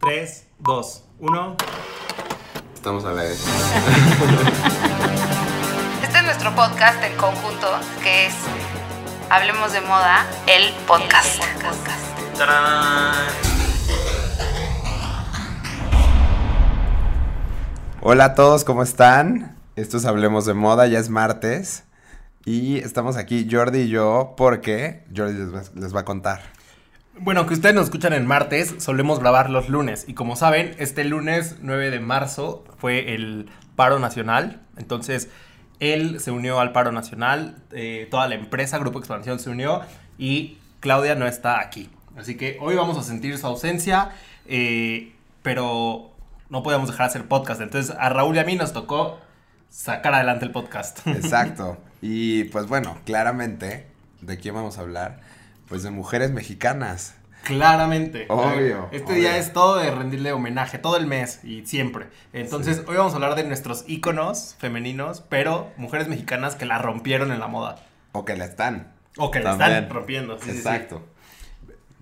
3, 2, 1. Estamos a la vez. Este es nuestro podcast en conjunto, que es Hablemos de Moda, el podcast. Hola a todos, ¿cómo están? Esto es Hablemos de Moda, ya es martes. Y estamos aquí Jordi y yo porque Jordi les va, les va a contar. Bueno, que ustedes nos escuchan en martes, solemos grabar los lunes. Y como saben, este lunes 9 de marzo fue el paro nacional. Entonces, él se unió al paro nacional, eh, toda la empresa, Grupo Expansión se unió y Claudia no está aquí. Así que hoy vamos a sentir su ausencia, eh, pero no podíamos dejar de hacer podcast. Entonces, a Raúl y a mí nos tocó sacar adelante el podcast. Exacto. Y pues bueno, claramente, ¿de quién vamos a hablar? Pues de mujeres mexicanas. Claramente. Obvio, Este obvio. día es todo de rendirle homenaje, todo el mes y siempre. Entonces, hoy vamos a hablar de nuestros íconos femeninos, pero mujeres mexicanas que la rompieron en la moda. O que la están. O que la están rompiendo. sí, sí, sí. Exacto.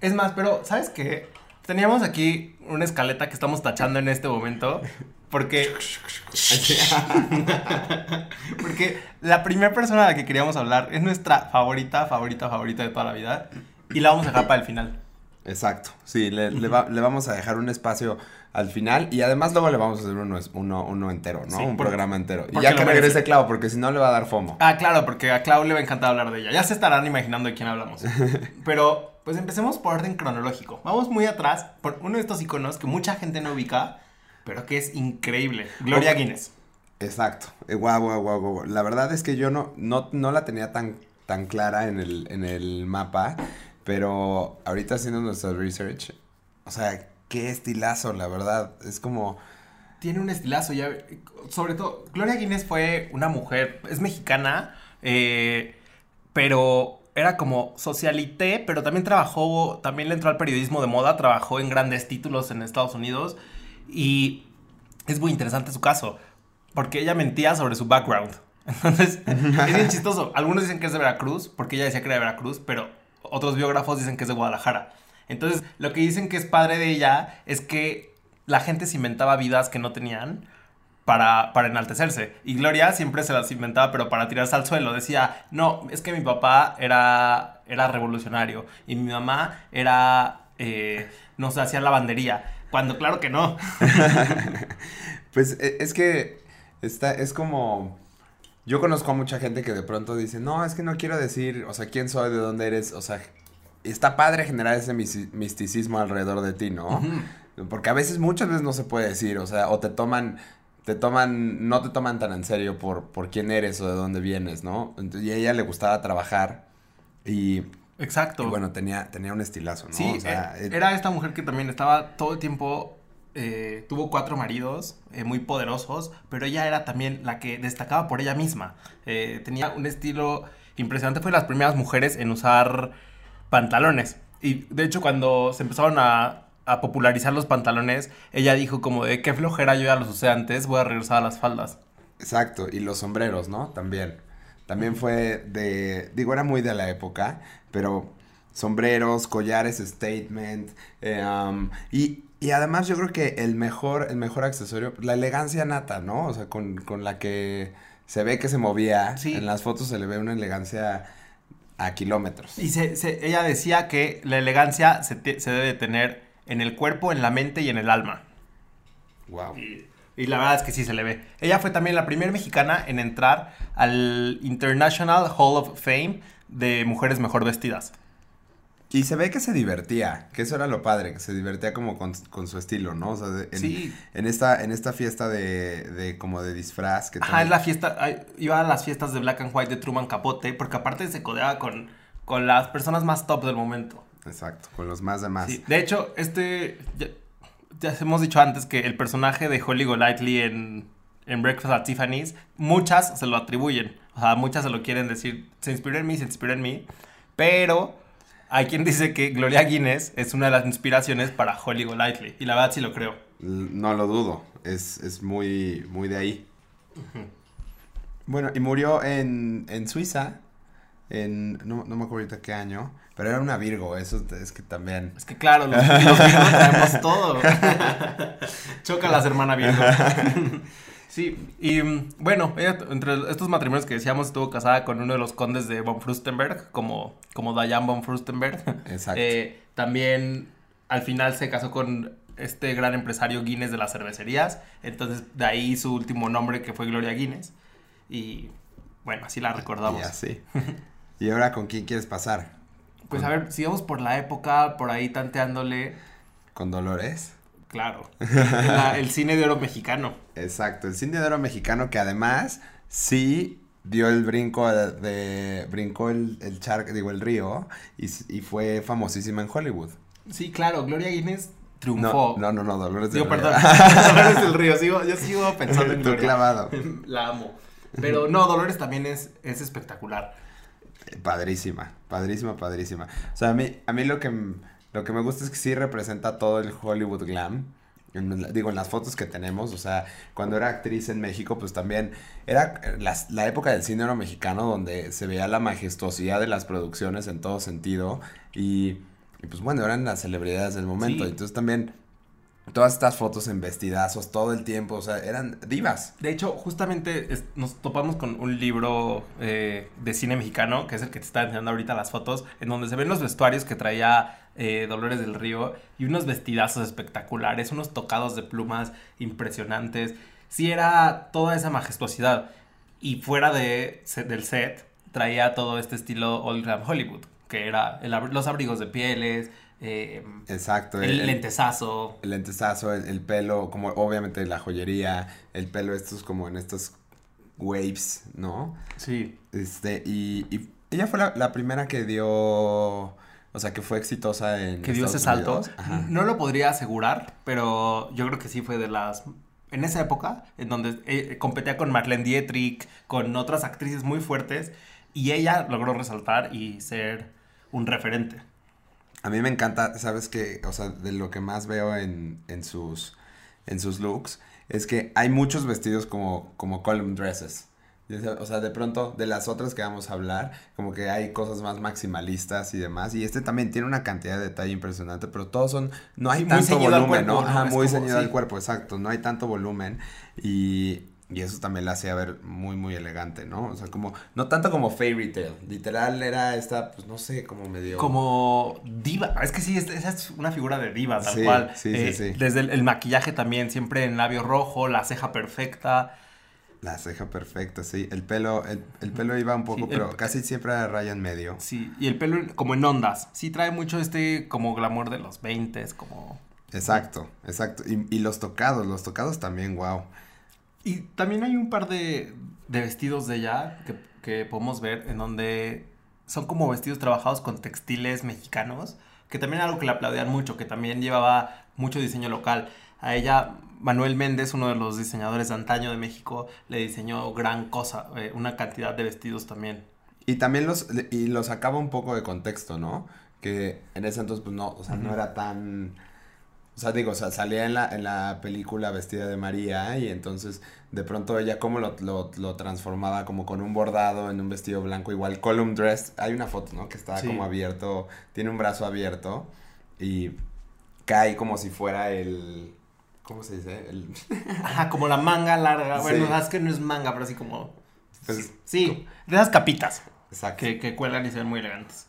Es más, pero, ¿sabes qué? Teníamos aquí una escaleta que estamos tachando en este momento. Porque. porque la primera persona a la que queríamos hablar es nuestra favorita, favorita, favorita de toda la vida. Y la vamos a dejar para el final. Exacto. Sí, le, le va- le vamos a dejar un espacio al final y además luego le vamos a hacer uno, uno, uno entero, ¿no? Sí, un programa entero. Y ya que merece. regrese Clau, porque si no le va a dar fomo. Ah, claro, porque a Clau le va a encantar hablar de ella. Ya se estarán imaginando de quién hablamos. Pero, pues empecemos por orden cronológico. Vamos muy atrás por uno de estos iconos que mucha gente no ubica, pero que es increíble. Gloria. Guinness. Exacto. Eh, Guau, guau, guau, guau. La verdad es que yo no, no, no la tenía tan, tan clara en el, en el mapa, pero ahorita haciendo nuestro research, o sea, qué estilazo, la verdad. Es como... Tiene un estilazo ya. Sobre todo, Gloria Guinness fue una mujer, es mexicana, eh, pero era como socialité, pero también trabajó, también le entró al periodismo de moda, trabajó en grandes títulos en Estados Unidos y es muy interesante su caso, porque ella mentía sobre su background. Entonces, es bien chistoso. Algunos dicen que es de Veracruz, porque ella decía que era de Veracruz, pero otros biógrafos dicen que es de Guadalajara. Entonces, lo que dicen que es padre de ella es que la gente se inventaba vidas que no tenían para, para enaltecerse. Y Gloria siempre se las inventaba, pero para tirarse al suelo. Decía, no, es que mi papá era, era revolucionario y mi mamá era, eh, no sé, hacía lavandería. Cuando claro que no. Pues e- es que está, es como... Yo conozco a mucha gente que de pronto dice, no, es que no quiero decir, o sea, quién soy, de dónde eres, o sea, está padre generar ese mis- misticismo alrededor de ti, ¿no? Porque a veces, muchas veces no se puede decir, o sea, o te toman, te toman, no te toman tan en serio por, por quién eres o de dónde vienes, ¿no? Entonces, y a ella le gustaba trabajar y, Exacto. y bueno, tenía, tenía un estilazo, ¿no? Sí, o sea, eh, eh, era esta mujer que también estaba todo el tiempo, eh, tuvo cuatro maridos eh, muy poderosos, pero ella era también la que destacaba por ella misma. Eh, tenía un estilo impresionante, fue de las primeras mujeres en usar pantalones. Y de hecho cuando se empezaron a, popularizar los pantalones, ella dijo como de qué flojera yo ya los usé antes, voy a regresar a las faldas. Exacto, y los sombreros, ¿no? También. También fue de, digo, era muy de la época, pero sombreros, collares, statement, um, y, y además yo creo que el mejor, el mejor accesorio, la elegancia nata, ¿no? O sea, con, con la que se ve que se movía, Sí. en las fotos se le ve una elegancia a kilómetros. Y se, se- ella decía que la elegancia se, te- se debe de tener en el cuerpo, en la mente y en el alma. Wow. Y, y la verdad es que sí se le ve. Ella fue también la primera mexicana en entrar al International Hall of Fame de mujeres mejor vestidas. Y se ve que se divertía, que eso era lo padre, que se divertía como con, con su estilo, ¿no? O sea, de- en, Sí. en esta, en esta fiesta de, de como de disfraz que Ajá, también- es la fiesta, iba a las fiestas de Black and White de Truman Capote, porque aparte se codeaba con, con las personas más top del momento. Exacto, con los más de más. Sí, De hecho, este, ya, ya hemos dicho antes que el personaje de Holly Golightly en, en Breakfast at Tiffany's, muchas se lo atribuyen. O sea, muchas se lo quieren decir, se inspiró en mí, se inspiró en mí. Pero hay quien dice que Gloria Guinness es una de las inspiraciones para Holly Golightly. Y la verdad sí lo creo. No lo dudo, es, es muy, muy de ahí. Bueno, y murió en, en Suiza en, no, no me acuerdo ahorita qué año, pero era una Virgo, eso es que también. Es que claro, los, los Virgos traemos todo. Chócalas, hermana Virgo. Sí, y mm, bueno, ella, entre estos matrimonios que decíamos, estuvo casada con uno de los condes de von Frustenberg, como, como Diane von Frustenberg. Exacto. Eh, también al final se casó con este gran empresario Guinness de las cervecerías. Entonces, de ahí su último nombre que fue Gloria Guinness. Y bueno, así la recordamos. Y así. ¿Y ahora con quién quieres pasar? Pues a ver, sigamos por la época, por ahí tanteándole. ¿Con Dolores? Claro. La- el cine de oro mexicano. Exacto, el cine de oro mexicano que además sí dio el brinco de, de- brincó el, el charco, digo, el río y, y fue famosísima en Hollywood. Sí, claro, Gloria Guinness triunfó. no, no, no, Dolores del Digo, Río. perdón. Dolores del Río. Sigo, yo sigo pensando en Gloria. clavado. La amo. Pero no, Dolores también es, es espectacular. Padrísima, padrísima, padrísima. O sea, a mí, a mí lo que, lo que me gusta es que sí representa todo el Hollywood glam. En digo, en las fotos que tenemos, o sea, cuando era actriz en México, pues también era eh, la época del cine mexicano donde se veía la majestuosidad de las producciones en todo sentido y, y, pues bueno, eran las celebridades del momento. Sí. Entonces también todas estas fotos en vestidazos todo el tiempo, o sea, eran divas. De hecho, justamente es- nos topamos con un libro eh, de cine mexicano, que es el que te está enseñando ahorita las fotos, en donde se ven los vestuarios que traía eh, Dolores del Río y unos vestidazos espectaculares, unos tocados de plumas impresionantes. Sí era toda esa majestuosidad. Y fuera de, del set, traía todo este estilo Old Hollywood, que era el los abrigos de pieles, eh, Exacto. el lentesazo. El lentesazo, el, el pelo, como obviamente la joyería, el pelo estos como en estos waves, ¿no? Sí. Este, y, y ella fue la, la primera que dio, o sea, que fue exitosa en que dio ese salto. No lo podría asegurar, pero yo creo que sí fue de las... En esa época, en donde eh, competía con Marlene Dietrich, con otras actrices muy fuertes, y ella logró resaltar y ser un referente. A mí me encanta, ¿sabes qué? O sea, de lo que más veo en, en sus, en sus looks, es que hay muchos vestidos como, como column dresses. O sea, de pronto, de las otras que vamos a hablar, como que hay cosas más maximalistas y demás. Y este también tiene una cantidad de detalle impresionante, pero todos son, no hay Sí, tanto volumen, cuerpo, ¿no? ¿no? Ajá, Es muy como- ceñido al cuerpo, exacto. No hay tanto volumen. Y, y eso también la hacía ver muy, muy elegante, ¿no? O sea, como, no tanto como fairy tale. Literal era esta, pues no sé, como medio. Como diva. Es que sí, es- esa es una figura de diva, tal Sí, cual. sí, sí, Eh, sí. Desde el, el maquillaje también, siempre en labio rojo, la ceja perfecta. La ceja perfecta, sí. El pelo, el, el pelo iba un poco, Sí, el- pero casi siempre a raya en medio. Sí, y el pelo como en ondas. Sí trae mucho este como glamour de los 20, como... Exacto, exacto. Y, y los tocados, los tocados también, wow. Y también hay un par de, de vestidos de ella que, que podemos ver en donde son como vestidos trabajados con textiles mexicanos, que también es algo que le aplaudían mucho, que también llevaba mucho diseño local. A ella, Manuel Méndez, uno de los diseñadores de antaño de México, le diseñó gran cosa, eh, una cantidad de vestidos también. Y también los, y los sacaba un poco de contexto, ¿no? Que en ese entonces, pues no, o sea, no era tan... O sea, digo, o sea, salía en la, en la película vestida de María y entonces de pronto ella como lo, lo, lo transformaba como con un bordado en un vestido blanco, igual column dress. Hay una foto, ¿no? Que está Sí. como abierto, tiene un brazo abierto y cae como si fuera el... ¿Cómo se dice? El... Ajá, como la manga larga. Bueno, Sí. es que no es manga, pero así como... Pues, Sí, de esas capitas. exacto. que, que cuelgan y se ven muy elegantes.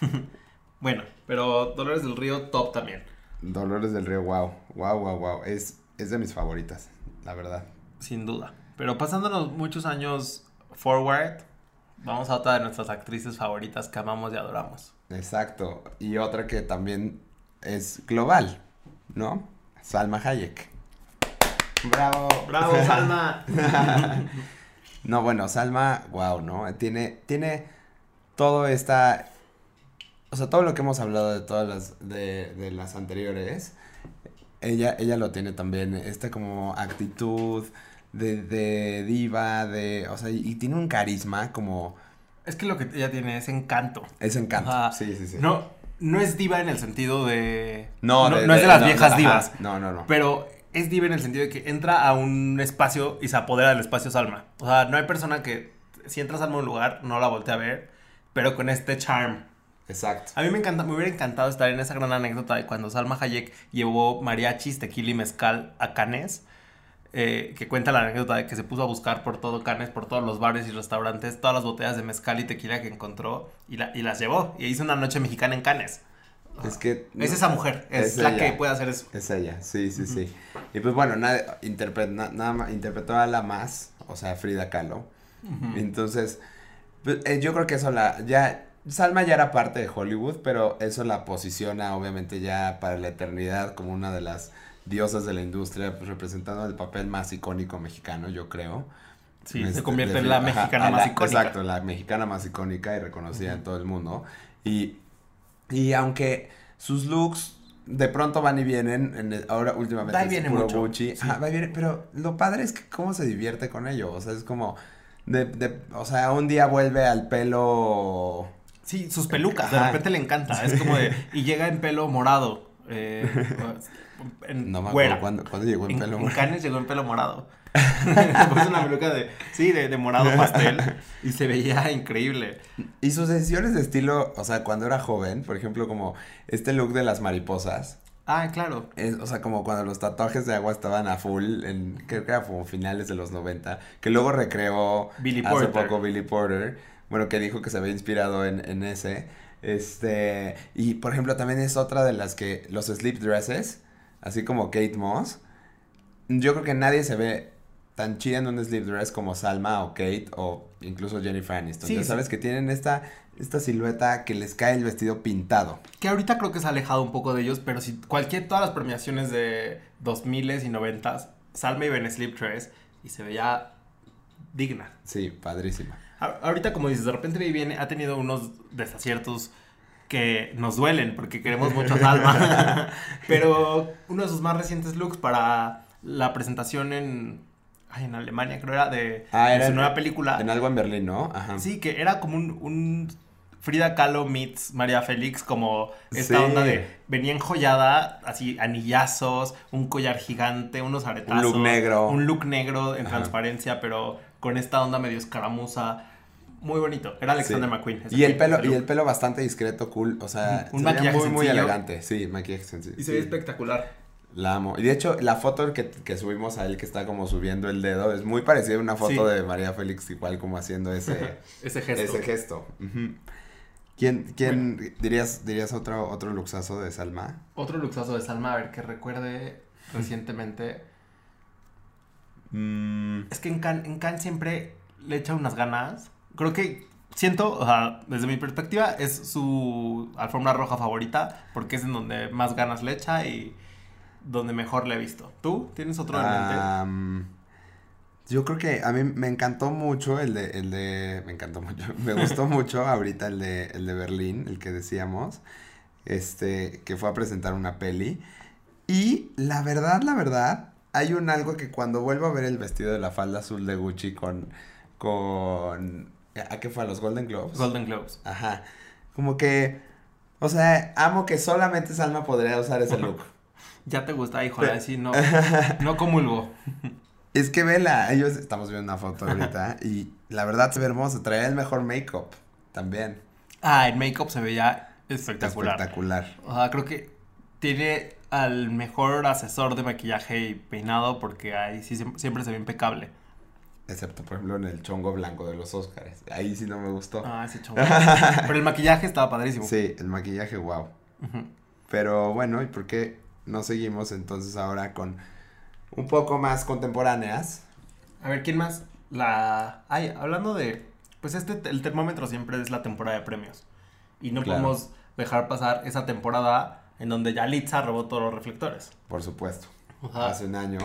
bueno, pero Dolores del Río, top también. Dolores del Río, wow, wow, wow, wow. Es, es de mis favoritas, la verdad. Sin duda. Pero pasándonos muchos años forward, vamos a otra de nuestras actrices favoritas que amamos y adoramos. Exacto. Y otra que también es global, ¿no? Salma Hayek. Bravo. ¡Bravo, Salma! No, bueno, Salma, wow, ¿no? Tiene, tiene todo esta, o sea, todo lo que hemos hablado de todas las, de, de las anteriores, ella, ella lo tiene también, esta como actitud de, de diva, de, o sea, y, tiene un carisma como, es que lo que ella tiene es encanto. es encanto. Ajá. Sí, sí, sí. No, no es diva en el sentido de... no, no, no es de las viejas ajá, divas. No, no, no. Pero es diva en el sentido de que entra a un espacio y se apodera del espacio Salma. O sea, no hay persona que, si entras a un lugar, no la voltea a ver. pero con este charm. Exacto. A mí me encanta, me hubiera encantado estar en esa gran anécdota de cuando Salma Hayek llevó mariachis, tequila y mezcal a Cannes. eh, que cuenta la anécdota de que se puso a buscar por todo Cannes, por todos los bares y restaurantes, todas las botellas de mezcal y tequila que encontró y, la- y las llevó. Y hizo una noche mexicana en Cannes. Es que... Es esa mujer, es, Es la ella. que puede hacer eso. Es ella, sí, sí, sí. Y pues bueno, nada, nada más, interpretó a la más, o sea, Frida Kahlo. Entonces, pues, eh, yo creo que eso la, ya, Salma ya era parte de Hollywood, pero eso la posiciona obviamente ya para la eternidad como una de las diosas de la industria, pues, representando el papel más icónico mexicano, yo creo. Sí, Este, se convierte de- en la ajá, mexicana más la- icónica. Exacto, la mexicana más icónica y reconocida en todo el mundo. Y, y aunque sus looks de pronto van y vienen, en el- ahora últimamente Va y es viene puro mucho, Gucci, sí. ajá, va y viene, pero lo padre es que cómo se divierte con ello, o sea, es como, de, de, o sea, un día vuelve al pelo... Sí, sus pelucas, de repente le encanta. Es como de. Y llega en pelo morado. Eh, en No me güera. acuerdo cuándo, cuándo llegó en, En, pelo. en Cannes llegó en pelo morado. Puso una peluca de. Sí, de, de morado pastel. Y se veía increíble. Y sus decisiones de estilo, o sea, cuando era joven, por ejemplo, como este look de las mariposas, Ah, claro. Es, o sea, como cuando los tatuajes de agua estaban a full, en, creo que era como finales de los 90, que luego recreó Billy hace Porter. poco Billy Porter, bueno, que dijo que se había inspirado en, en ese, este, y por ejemplo también es otra de las que, los slip dresses, así como Kate Moss, yo creo que nadie se ve tan chida en un slip dress como Salma o Kate o incluso Jennifer Aniston, Sí, ya sí. sabes que tienen esta, esta silueta que les cae el vestido pintado. Que ahorita creo que se ha alejado un poco de ellos, pero si cualquier, todas las premiaciones de 2000 y 90, Salma iba en Sleep Dress y se veía digna. Sí, padrísima. Ahorita, como dices, de repente viene, ha tenido unos desaciertos que nos duelen porque queremos mucho a Salma. Pero uno de sus más recientes looks para la presentación en, ay, en Alemania, creo era de, Ah, era su en- nueva película. En algo en Berlín, ¿no? Ajá. Sí, que era como un, un Frida Kahlo meets María Félix, como esta Sí. onda de venía enjollada, así anillazos, un collar gigante, unos aretazos. look negro. Un look negro en Ajá. transparencia, pero con esta onda medio escaramuza. Muy bonito. Era Alexander Sí. McQueen. Y el pelo, y el pelo bastante discreto, cool, o sea, Un se maquillaje muy, muy elegante, sí, maquillaje sencillo. Y se ve sí. espectacular. La amo. Y de hecho, la foto que, que subimos a él que está como subiendo el dedo es muy parecida a una foto Sí. de María Félix, igual como haciendo ese, Ese gesto. ese gesto. ¿Quién, quién dirías, dirías otro, otro luxazo de Salma? Otro luxazo de Salma, a ver, que recuerde recientemente. Mm, Es que en Cannes, en Cannes siempre le echa unas ganas. Creo que siento, o sea, desde mi perspectiva, es su alfombra roja favorita porque es en donde más ganas le echa y donde mejor le he visto. ¿Tú tienes otro en mente? yo creo que a mí me encantó mucho el de, el de, me encantó mucho, me gustó mucho ahorita el de, el de Berlín, el que decíamos, este, que fue a presentar una peli. Y la verdad, la verdad, hay un algo que cuando vuelvo a ver el vestido de la falda azul de Gucci con, con, ¿a qué fue? ¿A los Golden Globes? Golden Globes. Ajá, como que, o sea, amo que solamente Salma podría usar ese look. Ya te gusta, híjole, sí, no, no comulgo. Es que vela, ellos estamos viendo una foto ahorita y la verdad se ve hermoso, traía el mejor make-up también. Ah, el make-up se veía espectacular. Espectacular. O sea, creo que tiene al mejor asesor de maquillaje y peinado porque ahí sí siem- siempre se ve impecable. Excepto, por ejemplo, en el chongo blanco de los Oscars. Ahí sí no me gustó. Ah, ese chongo. Pero el maquillaje estaba padrísimo. Sí, el maquillaje, wow. Pero bueno, ¿y por qué no seguimos entonces ahora con un poco más contemporáneas? A ver, ¿quién más? La... Ay, hablando de... Pues este, el termómetro siempre es la temporada de premios. Y no Claro. podemos dejar pasar esa temporada en donde Yalitza robó todos los reflectores. Por supuesto. Hace un año.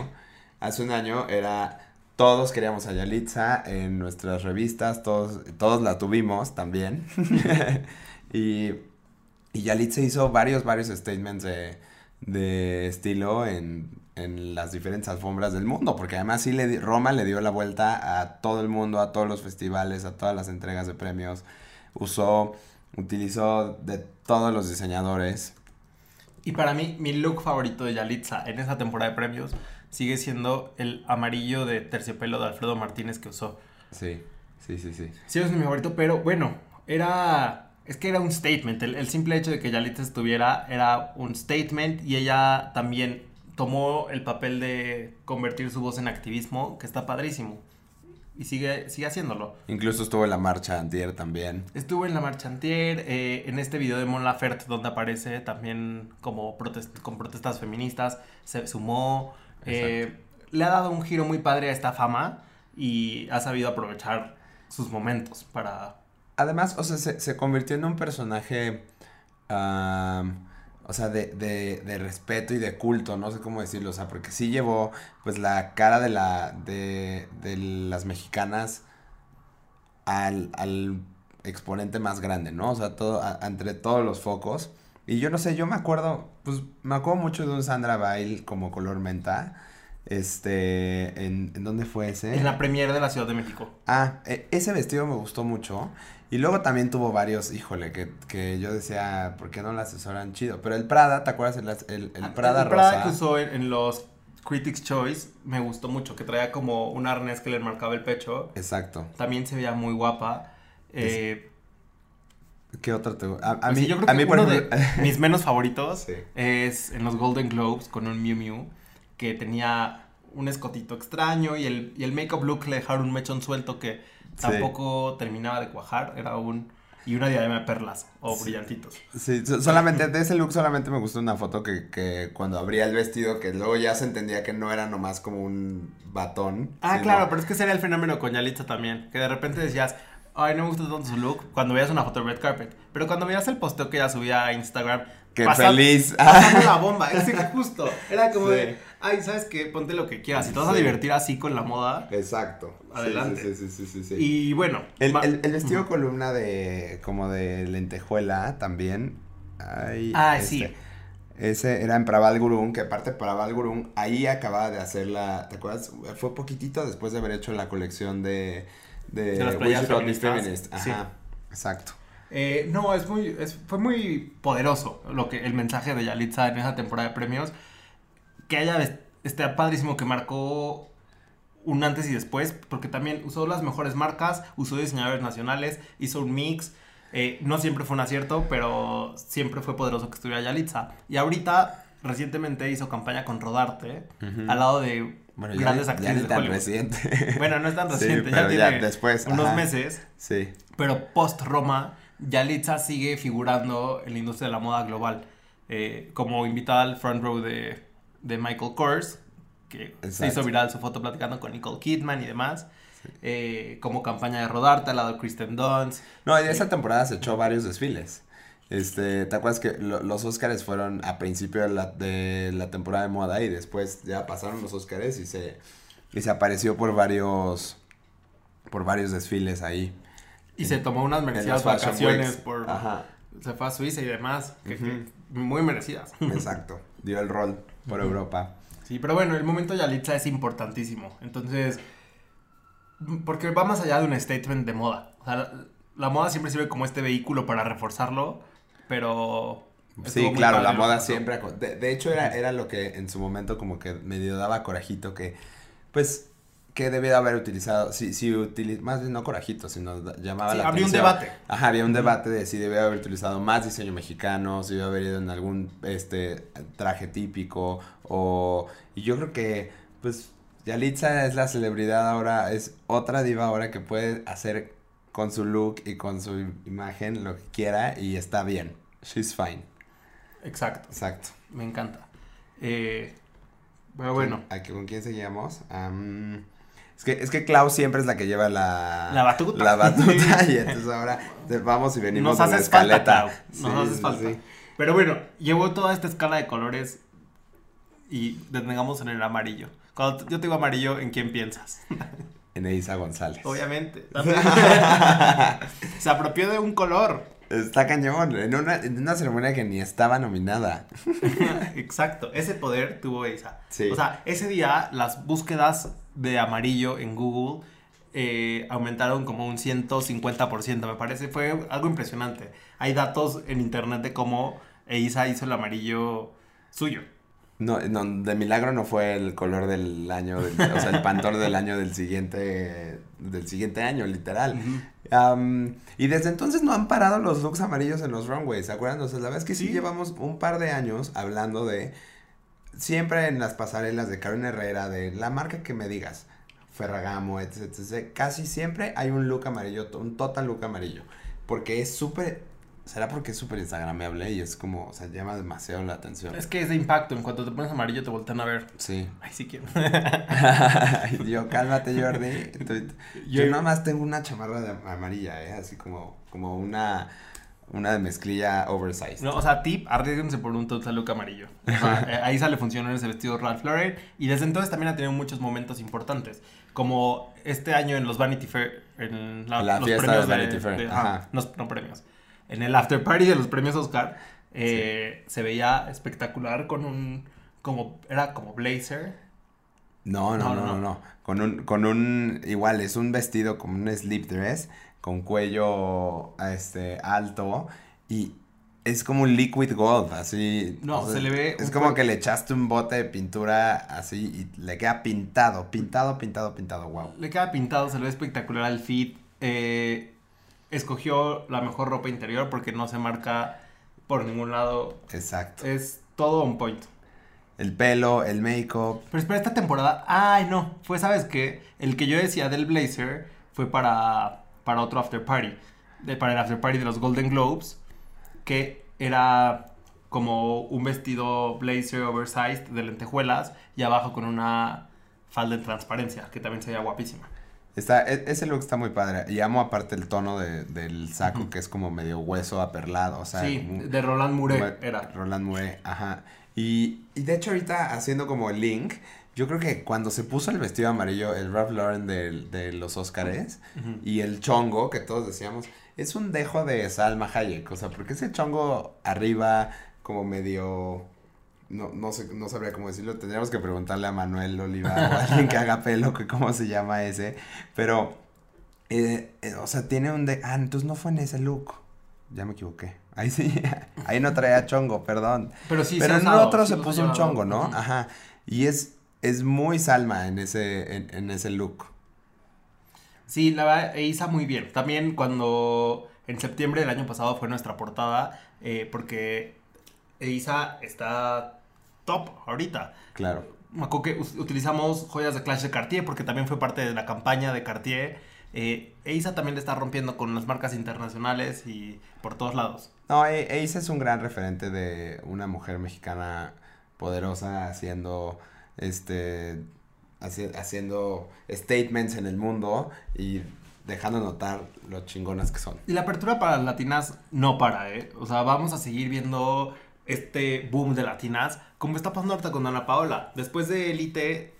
Hace un año era. Todos queríamos a Yalitza en nuestras revistas, todos, todos la tuvimos también. y, y Yalitza hizo varios, varios statements de, de estilo en, en las diferentes alfombras del mundo, porque además sí le di- Roma le dio la vuelta a todo el mundo, a todos los festivales, a todas las entregas de premios. Usó, utilizó de todos los diseñadores. Y para mí, mi look favorito de Yalitza en esa temporada de premios sigue siendo el amarillo de terciopelo de Alfredo Martínez que usó. Sí, sí, sí, sí. Sí, es mi favorito, pero bueno, era... Es que era un statement. El, el simple hecho de que Yalitza estuviera era un statement y ella también tomó el papel de convertir su voz en activismo, que está padrísimo. Y sigue, sigue haciéndolo. Incluso estuvo en la marcha antier también. Estuvo en la marcha antier, eh, en este video de Mon Laferte donde aparece también como protest con protestas feministas, se sumó, eh, le ha dado un giro muy padre a esta fama y ha sabido aprovechar sus momentos para... Además, o sea, se, se convirtió en un personaje, o sea, de, de, de respeto y de culto, no sé cómo decirlo, o sea, porque sí llevó, pues, la cara de la, de, de las mexicanas al, al exponente más grande, ¿no? O sea, todo, a- entre todos los focos. Y yo no sé, yo me acuerdo, pues, me acuerdo mucho de un Sandra Bail como color menta. Este, ¿en, ¿en dónde fue ese? En la premiere de la Ciudad de México. Ah, e- ese vestido me gustó mucho. Y luego también tuvo varios, híjole, que, que yo decía, ¿por qué no la asesoran chido? Pero el Prada, ¿te acuerdas? El, el, el Prada El Prada rosa. que usó en, en los Critics' Choice me gustó mucho, que traía como un arnés que le marcaba el pecho. Exacto. También se veía muy guapa. Eh, ¿Qué otro te A, a pues mí, sí, yo creo a que mí por uno ejemplo- de mis menos favoritos Sí. es en los Golden Globes con un Miu Miu que tenía un escotito extraño y el, y el make-up look le dejaron un mechón suelto que Sí. tampoco terminaba de cuajar. Era un... Y una diadema de perlas o brillantitos. Sí, so- solamente, de ese look solamente me gustó una foto que, que cuando abría el vestido, que luego ya se entendía que no era nomás como un batón. Ah, sino- claro, pero es que ese era el fenómeno con Yalitza también. Que de repente decías, ay, no me gusta tanto su look cuando veías una foto de Red Carpet. Pero cuando veías el posteo que ella subía a Instagram, ¡Qué pasa- feliz! pasando la bomba. Es justo. Era como Sí. de, ay, ¿sabes qué? Ponte lo que quieras. Si te vas a divertir así con la moda. Exacto. Adelante. Sí, sí, sí, sí, sí. Y bueno. El, el, el vestido columna de como de lentejuela también. Ay, Ah, este, sí. Ese era en Praval Gurung, que aparte Praval Gurung ahí acababa de hacer la, ¿te acuerdas? Fue poquitito después de haber hecho la colección de de, De las playas feministas, sí. Ajá. Exacto. Eh, no, es muy, es- fue muy poderoso lo que, el mensaje de Yalitza en esa temporada de premios. Que haya, esté padrísimo que marcó un antes y después, porque también usó las mejores marcas, usó diseñadores nacionales, hizo un mix. eh, no siempre fue un acierto, pero siempre fue poderoso que estuviera Yalitza. Y ahorita, recientemente hizo campaña con Rodarte, al lado de Bueno, ya, grandes ya actrices ni de tan reciente. Bueno, no es tan Sí, reciente, pero ya ya tiene después, unos ajá. meses. sí. Pero post Roma, Yalitza sigue figurando en la industria de la moda global. eh, como invitada al front row de, de Michael Kors, que se hizo viral su foto platicando con Nicole Kidman y demás. eh, como campaña de rodarte al lado de Kristen Dunst. No, y de esa temporada se echó varios desfiles. Este, ¿te acuerdas que lo- los Óscares fueron a principio de la, de la temporada de moda y después ya pasaron los Óscares y se, y se apareció por varios, por varios desfiles ahí. Y se tomó unas merecidas vacaciones Weeks. por... Ajá, Se fue a Suiza y demás. que- que Ujú. muy merecidas. exacto. Dio el rol por. Europa. Sí, pero bueno, el momento Yalitza es importantísimo. Entonces, porque va más allá de un statement de moda. O sea, la, la moda siempre sirve como este vehículo para reforzarlo, pero... Sí, claro, la moda siempre... De, de hecho, era, era lo que en su momento como que medio daba corajito que, pues, que debía de haber utilizado, si, si utili- más bien no corajito, sino llamaba Sí, la habría un atención. debate. Ajá, había un debate de si debía haber utilizado más diseño mexicano, si debía haber ido en algún, este, traje típico, o... Y yo creo que, pues, Yalitza es la celebridad ahora, es otra diva ahora que puede hacer con su look y con su imagen lo que quiera y está bien. She's fine. Exacto, Exacto. me encanta. Eh, pero bueno, ¿A qué- ¿Con quién seguíamos? Am, es, que, es que Klaus siempre es la que lleva la... La batuta. La batuta y entonces ahora vamos y venimos nos haces falta, escaleta. Clau, nos Sí, haces falta. sí. Pero bueno, llevó toda esta escala de colores y detengamos en el amarillo. Cuando yo te digo amarillo, ¿en quién piensas? En Eiza González. Obviamente. también. Se apropió de un color. Está cañón. En una, en una ceremonia que ni estaba nominada. Exacto, ese poder tuvo esa. Sí. O sea, ese día las búsquedas de amarillo en Google eh, aumentaron como un 150%, me parece. Fue algo impresionante. Hay datos en internet de cómo Eiza hizo el amarillo suyo. No, no, de milagro no fue el color del año, del- o sea, el pantón del año del siguiente, del siguiente año, literal. Y desde entonces no han parado los looks amarillos en los runways, ¿se acuerdan? O sea, la verdad es que sí, Sí. llevamos un par de años hablando de, siempre en las pasarelas de Carolina Herrera, de la marca que me digas, Ferragamo, etc, etc, casi siempre hay un look amarillo, un total look amarillo, porque es súper, será porque es súper instagramable y es como, o sea, llama demasiado la atención. Es que es de impacto. En cuanto te pones amarillo, te voltean a ver. Sí. Ay, sí quiero. Yo, cálmate, Jordi. Yo, Yo- nada más tengo una chamarra de amarilla, ¿eh? Así como, como una, una de mezclilla oversized. No, o sea, tip, arriesguense por un total look amarillo. O sea, eh, ahí sale funcionó ese vestido Ralph Lauren. Y desde entonces también ha tenido muchos momentos importantes. Como este año en los Vanity Fair. En la, La los fiesta premios de Vanity Fair, ajá, no premios. En el after party de los premios Oscar. eh, Se veía espectacular con un. Como, era como blazer. No, no, No, no, no, no, no. Con un, con un, igual, es un vestido como un slip dress, con cuello, este, alto, y es como un liquid gold, así. No, se le ve Es como que le echaste un bote de pintura así y le queda pintado, pintado, pintado, pintado, wow. Le queda pintado, se le ve espectacular al fit. eh, escogió la mejor ropa interior porque no se marca por ningún lado. Exacto. Es todo on point. El pelo, el make-up, Pero espera, esta temporada. Ay, no. Fue, ¿sabes qué? El que yo decía del blazer fue para, para otro after party. De, para el after party de los Golden Globes. Que era como un vestido blazer oversized de lentejuelas. Y abajo con una falda en transparencia. Que también se veía guapísima. Está, e- ese look está muy padre. Y amo aparte el tono de- del saco, que es como medio hueso aperlado. O sea, sí, de Roland Mouret como- era. Roland Mouret, ajá. Y, y de hecho ahorita haciendo como el link, yo creo que cuando se puso el vestido amarillo, el Ralph Lauren de, de los Óscares, y el chongo, que todos decíamos, es un dejo de Salma Hayek. O sea, porque ese chongo arriba, como medio... No, no sé, no sabría cómo decirlo. Tendríamos que preguntarle a Manuel Oliva o a alguien que haga pelo, que cómo se llama ese. Pero, eh, eh, o sea, tiene un de... Ah, entonces no fue en ese look. Ya me equivoqué. Ahí sí, ahí no traía chongo, perdón. Pero sí, Pero se en usado, otro sí se puso un chongo, ¿no? Ajá. Y es, es muy Salma en ese, en, en ese look. Sí, la verdad, Eiza muy bien. También cuando en septiembre del año pasado fue nuestra portada, eh, porque Eiza está top ahorita. Claro. Me acuerdo que utilizamos joyas de Clash de Cartier porque también fue parte de la campaña de Cartier. Eh, Eiza también le está rompiendo con las marcas internacionales y por todos lados. No, E- Ace es un gran referente de una mujer mexicana poderosa haciendo este haci- haciendo statements en el mundo y dejando notar lo chingonas que son. Y la apertura para las latinas no para, ¿eh? O sea, vamos a seguir viendo este boom de latinas, como está pasando ahorita con Ana Paola. Después de Elite, eh,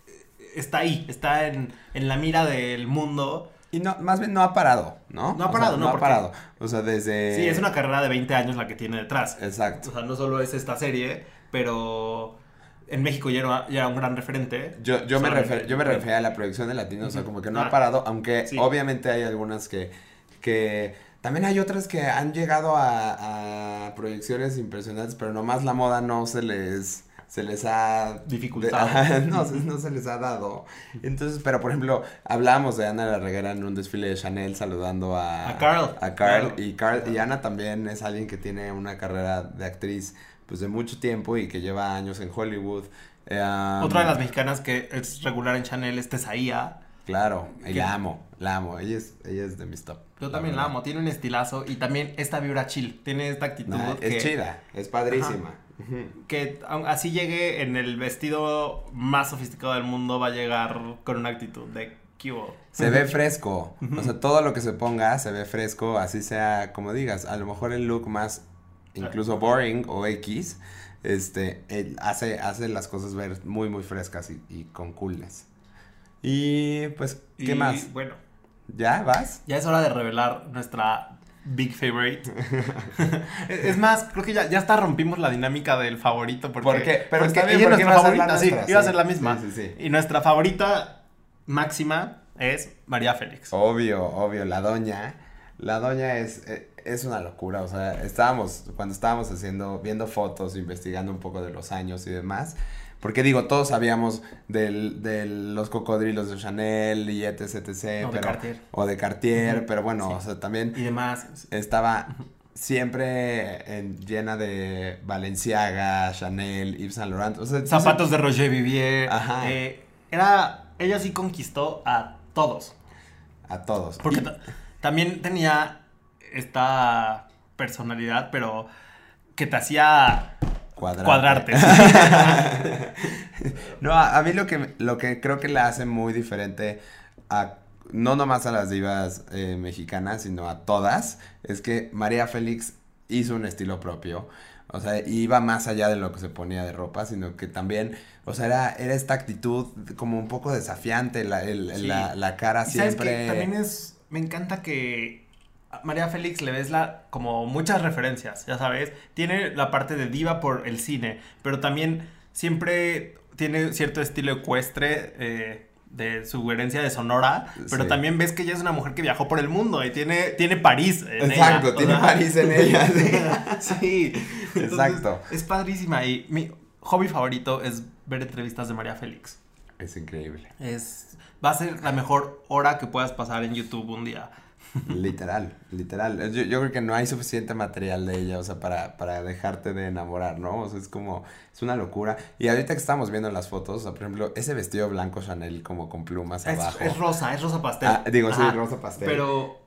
está ahí, está en, en la mira del mundo. Y no, más bien no ha parado, ¿no? No ha O parado, sea, no, no ha porque- parado. O sea, desde... Sí, es una carrera de 20 años la que tiene detrás. Exacto. O sea, no solo es esta serie, pero en México ya era, ya era un gran referente. Yo, yo, me refer- yo me refería a la producción de latino, o sea, como que no Ah, ha parado, aunque sí. obviamente hay algunas que, que también hay otras que han llegado a, a proyecciones impresionantes, pero nomás la moda no se les, se les ha... Dificultado. ajá, no, no se les ha dado. Entonces, pero por ejemplo, hablábamos de Ana la Reguera en un desfile de Chanel saludando a... A Carl. A Carl, y Carl, y Ana también es alguien que tiene una carrera de actriz pues de mucho tiempo y que lleva años en Hollywood. Eh, Otra de las mexicanas que es regular en Chanel es Tesaía. Claro, y la amo, la amo. Ella es, ella es de mis top. Yo también la amo, tiene un estilazo y también esta vibra chill, tiene esta actitud Nah, que, es chida, es padrísima. Ujú. que así llegue en el vestido más sofisticado del mundo va a llegar con una actitud de ¿qué hubo?". Se ve fresco. O sea, todo lo que se ponga se ve fresco, así sea, como digas, a lo mejor el look más incluso boring o X, este, él hace, hace las cosas ver muy, muy frescas y, y con coolness. Y pues, ¿qué Y, más? Bueno, ¿Ya vas? ya es hora de revelar nuestra big favorite. es más, creo que ya, ya hasta rompimos la dinámica del favorito porque, ¿Por qué? Pero porque está bien, ella es porque nuestra iba a ser la favorita, sí, iba a ser la misma. Sí, sí, sí. Y nuestra favorita máxima es María Félix. Obvio, obvio, la doña, la doña es, eh, es una locura, o sea, estábamos, cuando estábamos haciendo, viendo fotos, investigando un poco de los años y demás, Porque digo, todos sabíamos del, de los cocodrilos de Chanel y etc, etc. O de Cartier. O de Cartier, pero bueno, Sí. o sea, también Y demás. estaba siempre en- llena de Balenciaga, Chanel, Yves Saint Laurent. O sea, Zapatos de Roger Vivier. Ajá. Eh, era, ella sí conquistó a todos. A todos. Porque Y- también tenía esta personalidad, pero que te hacía Cuadrarte. No, a, a mí lo que, lo que creo que la hace muy diferente a no nomás a las divas eh, mexicanas, sino a todas, es que María Félix hizo un estilo propio. O sea, iba más allá de lo que se ponía de ropa, sino que también, o sea, era, era esta actitud como un poco desafiante, la, el- Sí. la, la cara Y sabes siempre... que también es, me encanta que María Félix le ves la, como muchas referencias, ya sabes, tiene la parte de diva por el cine, pero también siempre tiene cierto estilo ecuestre eh, de su herencia de Sonora, pero Sí. también ves que ella es una mujer que viajó por el mundo y tiene, tiene París. en Exacto, ella, o tiene sea. París en ella. sí. sí, entonces, Exacto. Es padrísima y mi hobby favorito es ver entrevistas de María Félix. Es increíble. Es, va a ser la mejor hora que puedas pasar en YouTube un día. Literal, literal. Yo, yo creo que no hay suficiente material de ella, o sea, para, para dejarte de enamorar, ¿no? O sea, es como, es una locura. Y ahorita que estamos viendo las fotos, o sea, por ejemplo, ese vestido blanco Chanel como con plumas Es, abajo. es rosa, es rosa pastel. Ah, digo, sí, rosa pastel. Pero,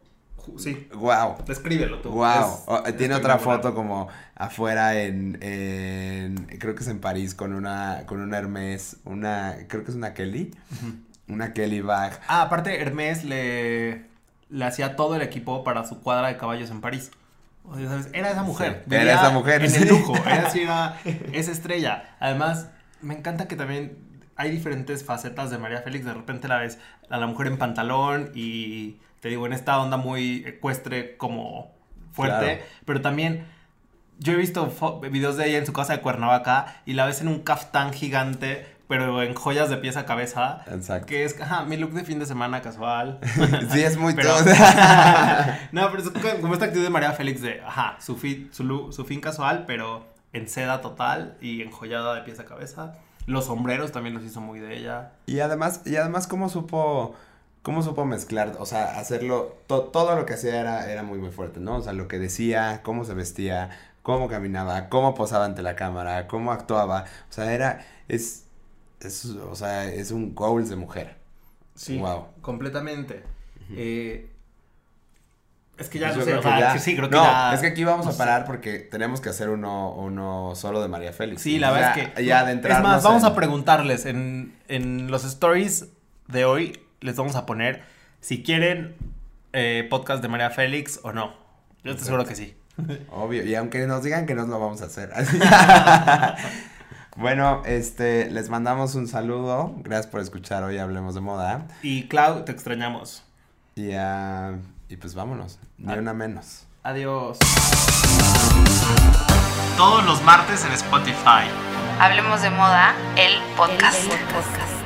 sí, Wow. descríbelo tú. Wow. Es- Oh, es tiene otra foto como afuera en, en, creo que es en París con una, con una Hermes, una, creo que es una Kelly, una Kelly bag. Ah, aparte Hermes le, le hacía todo el equipo para su cuadra de caballos en París. O sea, ¿sabes? Era esa mujer. Sí, era esa mujer, En el lujo. Era era esa estrella. Además, me encanta que también hay diferentes facetas de María Félix. De repente la ves a la mujer en pantalón y te digo, en esta onda muy ecuestre como fuerte. Claro. Pero también yo he visto videos de ella en su casa de Cuernavaca y la ves en un caftán gigante, pero en joyas de pies a cabeza. Exacto. Que es ajá, mi look de fin de semana casual. Sí, es muy Pero- todo. no, pero es co- como esta actitud de María Félix de, ajá, su, fi- su, su fin casual, pero en seda total y enjollada de pies a cabeza. Los sombreros también los hizo muy de ella. Y además, y además cómo supo, cómo supo mezclar, o sea, hacerlo, to- todo lo que hacía era, era muy muy fuerte, ¿no? O sea, lo que decía, cómo se vestía, cómo caminaba, cómo posaba ante la cámara, cómo actuaba, o sea, era, es, es, o sea, es un goals de mujer. Sí, Wow. completamente. Eh, es que ya no sé, creo o que sea, ya- que sí, creo que no, ya- es que aquí vamos no a sé. parar porque tenemos que hacer uno, uno solo de María Félix. Sí, la verdad es que. Ya de Es más, vamos en- a preguntarles en, en los stories de hoy. Les vamos a poner si quieren eh, podcast de María Félix o no. Yo estoy seguro que sí. Obvio, y aunque nos digan que no lo vamos a hacer. bueno, este, les mandamos un saludo. Gracias por escuchar hoy Hablemos de Moda. Y Clau, te extrañamos. Y, ah, y pues vámonos, ni una menos. Adiós. Todos los martes en Spotify. Hablemos de moda, el podcast.